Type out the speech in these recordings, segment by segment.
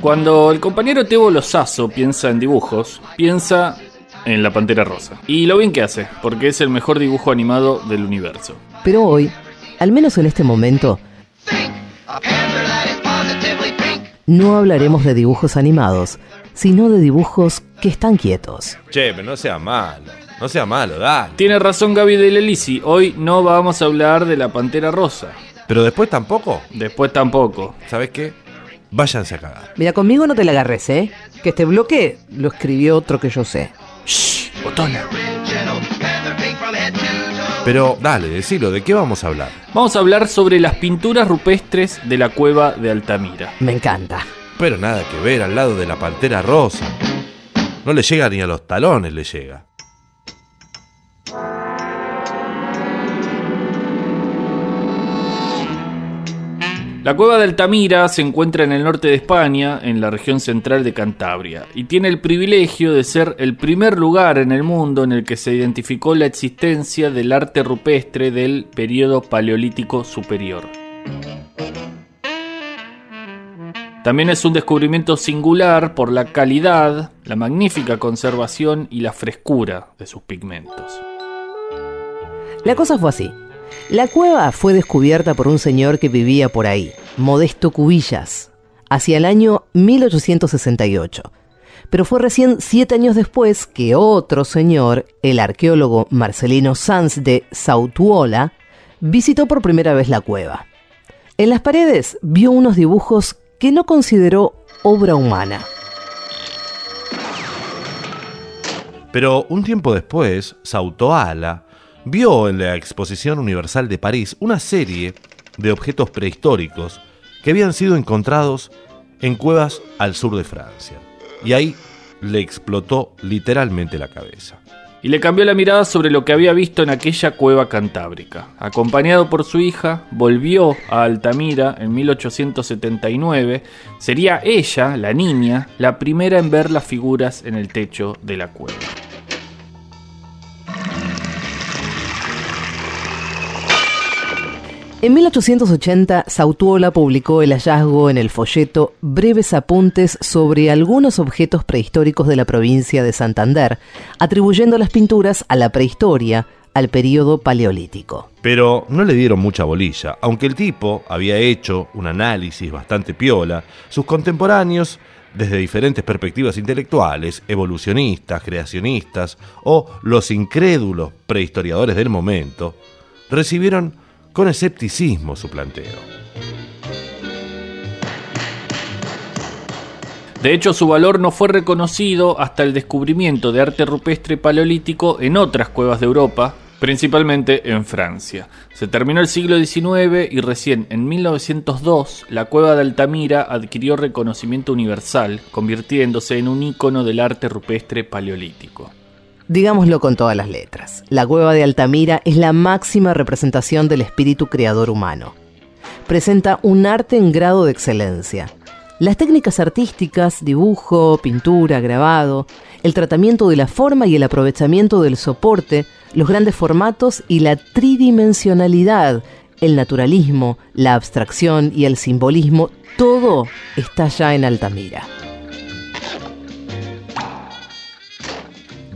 Cuando el compañero Tebo Lozazo piensa en dibujos, piensa en la Pantera Rosa. Y lo bien que hace, porque es el mejor dibujo animado del universo. Pero hoy, al menos en este momento, no hablaremos de dibujos animados, sino de dibujos que están quietos. Che, pero no sea malo. No sea malo, dale. Tiene razón Gaby de Lelisi, hoy no vamos a hablar de la Pantera Rosa. Pero después tampoco. Después tampoco. ¿Sabes qué? Váyanse a cagar. Mira, conmigo no te la agarres, ¿eh? Que este bloque lo escribió otro que yo sé. Shh, botona. Pero dale, decilo, ¿de qué vamos a hablar? Vamos a hablar sobre las pinturas rupestres de la cueva de Altamira. Me encanta. Pero nada que ver al lado de la pantera rosa. No le llega ni a los talones, le llega. La cueva de Altamira se encuentra en el norte de España, en la región central de Cantabria, y tiene el privilegio de ser el primer lugar en el mundo en el que se identificó la existencia del arte rupestre del periodo paleolítico superior. También es un descubrimiento singular por la calidad, la magnífica conservación y la frescura de sus pigmentos. La cosa fue así. La cueva fue descubierta por un señor que vivía por ahí, Modesto Cubillas, hacia el año 1868. Pero fue recién siete años después que otro señor, el arqueólogo Marcelino Sanz de Sautuola, visitó por primera vez la cueva. En las paredes vio unos dibujos que no consideró obra humana. Pero un tiempo después, Sautoala vio en la Exposición Universal de París una serie de objetos prehistóricos que habían sido encontrados en cuevas al sur de Francia. Y ahí le explotó literalmente la cabeza. Y le cambió la mirada sobre lo que había visto en aquella cueva cantábrica. Acompañado por su hija, volvió a Altamira en 1879. Sería ella, la niña, la primera en ver las figuras en el techo de la cueva. En 1880, Sautuola publicó el hallazgo en el folleto Breves apuntes sobre algunos objetos prehistóricos de la provincia de Santander, atribuyendo las pinturas a la prehistoria, al periodo paleolítico. Pero no le dieron mucha bolilla, aunque el tipo había hecho un análisis bastante piola, sus contemporáneos desde diferentes perspectivas intelectuales, evolucionistas, creacionistas o los incrédulos prehistoriadores del momento, recibieron con escepticismo su planteo. De hecho, su valor no fue reconocido hasta el descubrimiento de arte rupestre paleolítico en otras cuevas de Europa, principalmente en Francia. Se terminó el siglo XIX y recién en 1902 la cueva de Altamira adquirió reconocimiento universal, convirtiéndose en un ícono del arte rupestre paleolítico. Digámoslo con todas las letras, la cueva de Altamira es la máxima representación del espíritu creador humano. Presenta un arte en grado de excelencia. Las técnicas artísticas, dibujo, pintura, grabado, el tratamiento de la forma y el aprovechamiento del soporte, los grandes formatos y la tridimensionalidad, el naturalismo, la abstracción y el simbolismo, todo está ya en Altamira.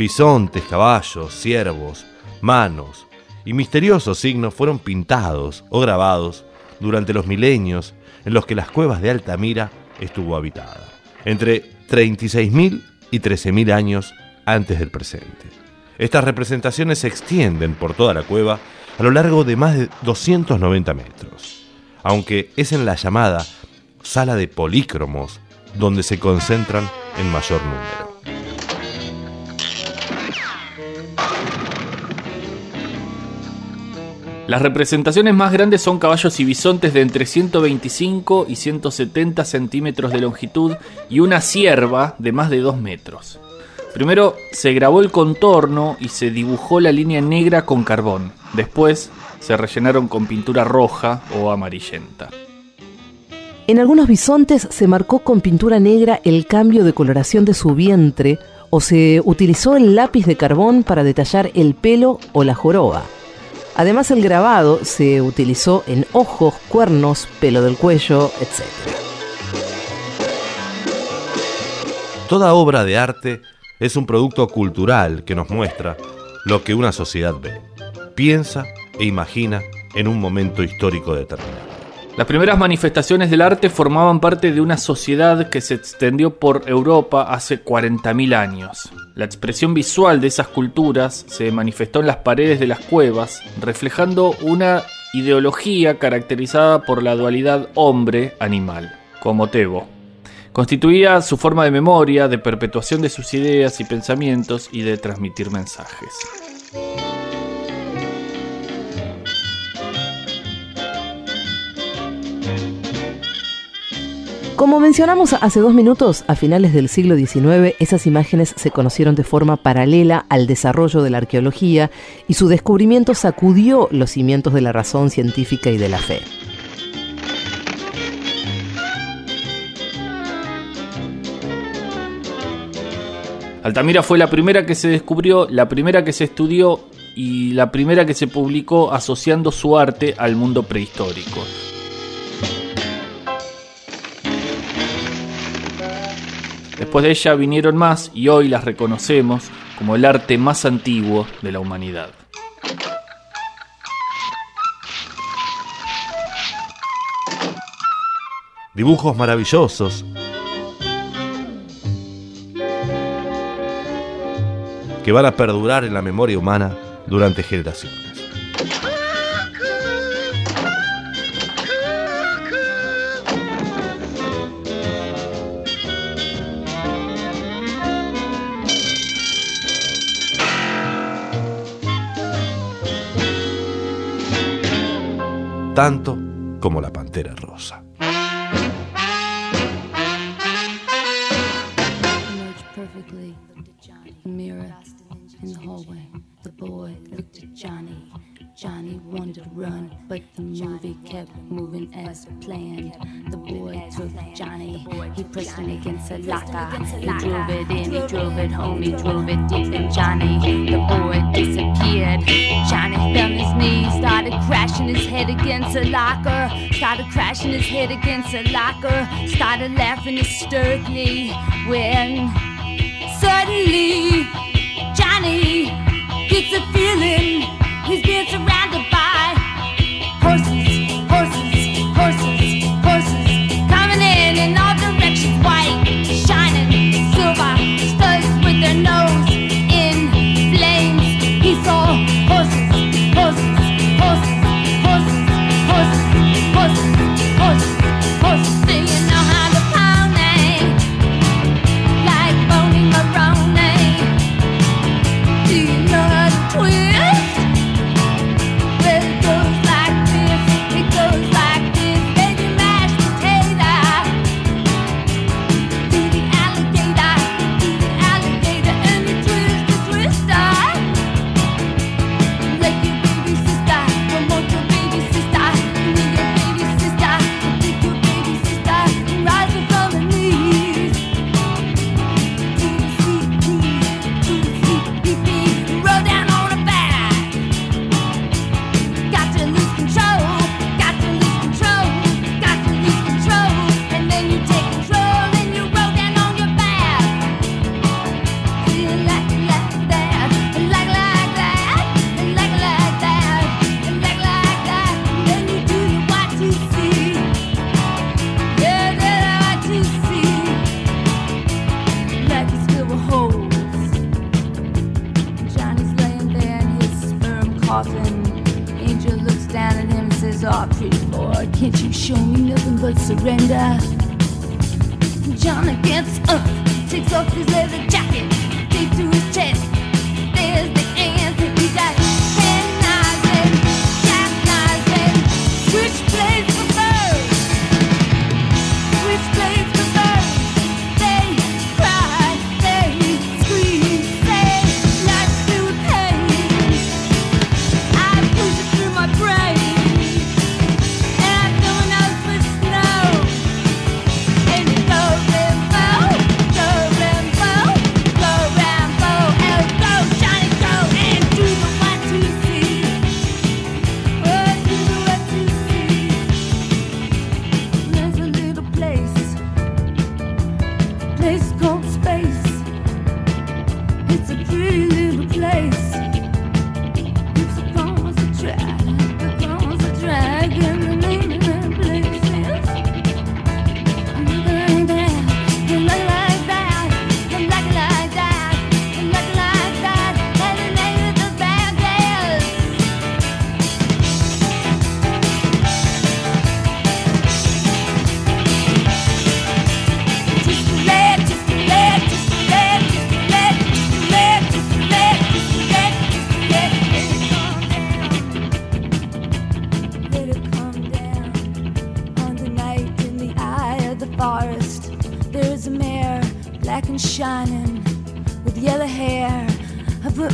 Bisontes, caballos, ciervos, manos y misteriosos signos fueron pintados o grabados durante los milenios en los que las cuevas de Altamira estuvo habitada, entre 36.000 y 13.000 años antes del presente. Estas representaciones se extienden por toda la cueva a lo largo de más de 290 metros, aunque es en la llamada sala de polícromos donde se concentran en mayor número. Las representaciones más grandes son caballos y bisontes de entre 125 y 170 centímetros de longitud y una cierva de más de 2 metros. Primero se grabó el contorno y se dibujó la línea negra con carbón. Después se rellenaron con pintura roja o amarillenta. En algunos bisontes se marcó con pintura negra el cambio de coloración de su vientre o se utilizó el lápiz de carbón para detallar el pelo o la joroba. Además el grabado se utilizó en ojos, cuernos, pelo del cuello, etc. Toda obra de arte es un producto cultural que nos muestra lo que una sociedad ve, piensa e imagina en un momento histórico determinado. Las primeras manifestaciones del arte formaban parte de una sociedad que se extendió por Europa hace 40.000 años. La expresión visual de esas culturas se manifestó en las paredes de las cuevas, reflejando una ideología caracterizada por la dualidad hombre-animal, como Tebo. Constituía su forma de memoria, de perpetuación de sus ideas y pensamientos y de transmitir mensajes. Como mencionamos hace dos minutos, a finales del siglo XIX esas imágenes se conocieron de forma paralela al desarrollo de la arqueología y su descubrimiento sacudió los cimientos de la razón científica y de la fe. Altamira fue la primera que se descubrió, la primera que se estudió y la primera que se publicó asociando su arte al mundo prehistórico. Después de ella vinieron más y hoy las reconocemos como el arte más antiguo de la humanidad. Dibujos maravillosos que van a perdurar en la memoria humana durante generaciones. Tanto como la pantera rosa. Johnny wanted to run, but the movie kept moving as planned. Against a. He drove it in, he drove it home, he drove it deep in Johnny. The boy disappeared. Johnny fell on his knees, started crashing his head against a locker. Started crashing his head against a locker. Started laughing hysterically when suddenly Johnny gets a feeling he's being surrounded. coffin. Angel looks down at him and says, Oh, pretty boy, can't you show me nothing but surrender? Johnny gets up, takes off his leather jacket, digs to his chest.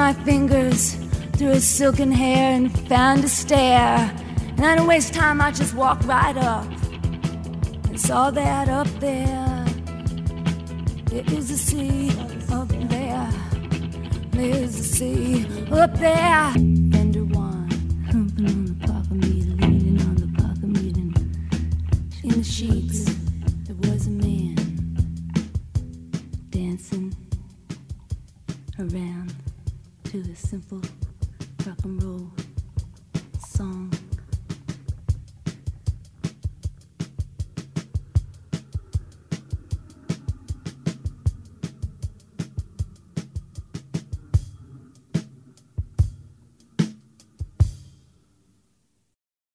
My fingers through his silken hair and found a stair. And I didn't waste time, I just walked right up and saw that up there. There is a sea up there. There's a sea up there. Fender one, humping on the pocket meter, leaning on the pocket meter. In the sheets, there was a man dancing around to a simple rock and roll song.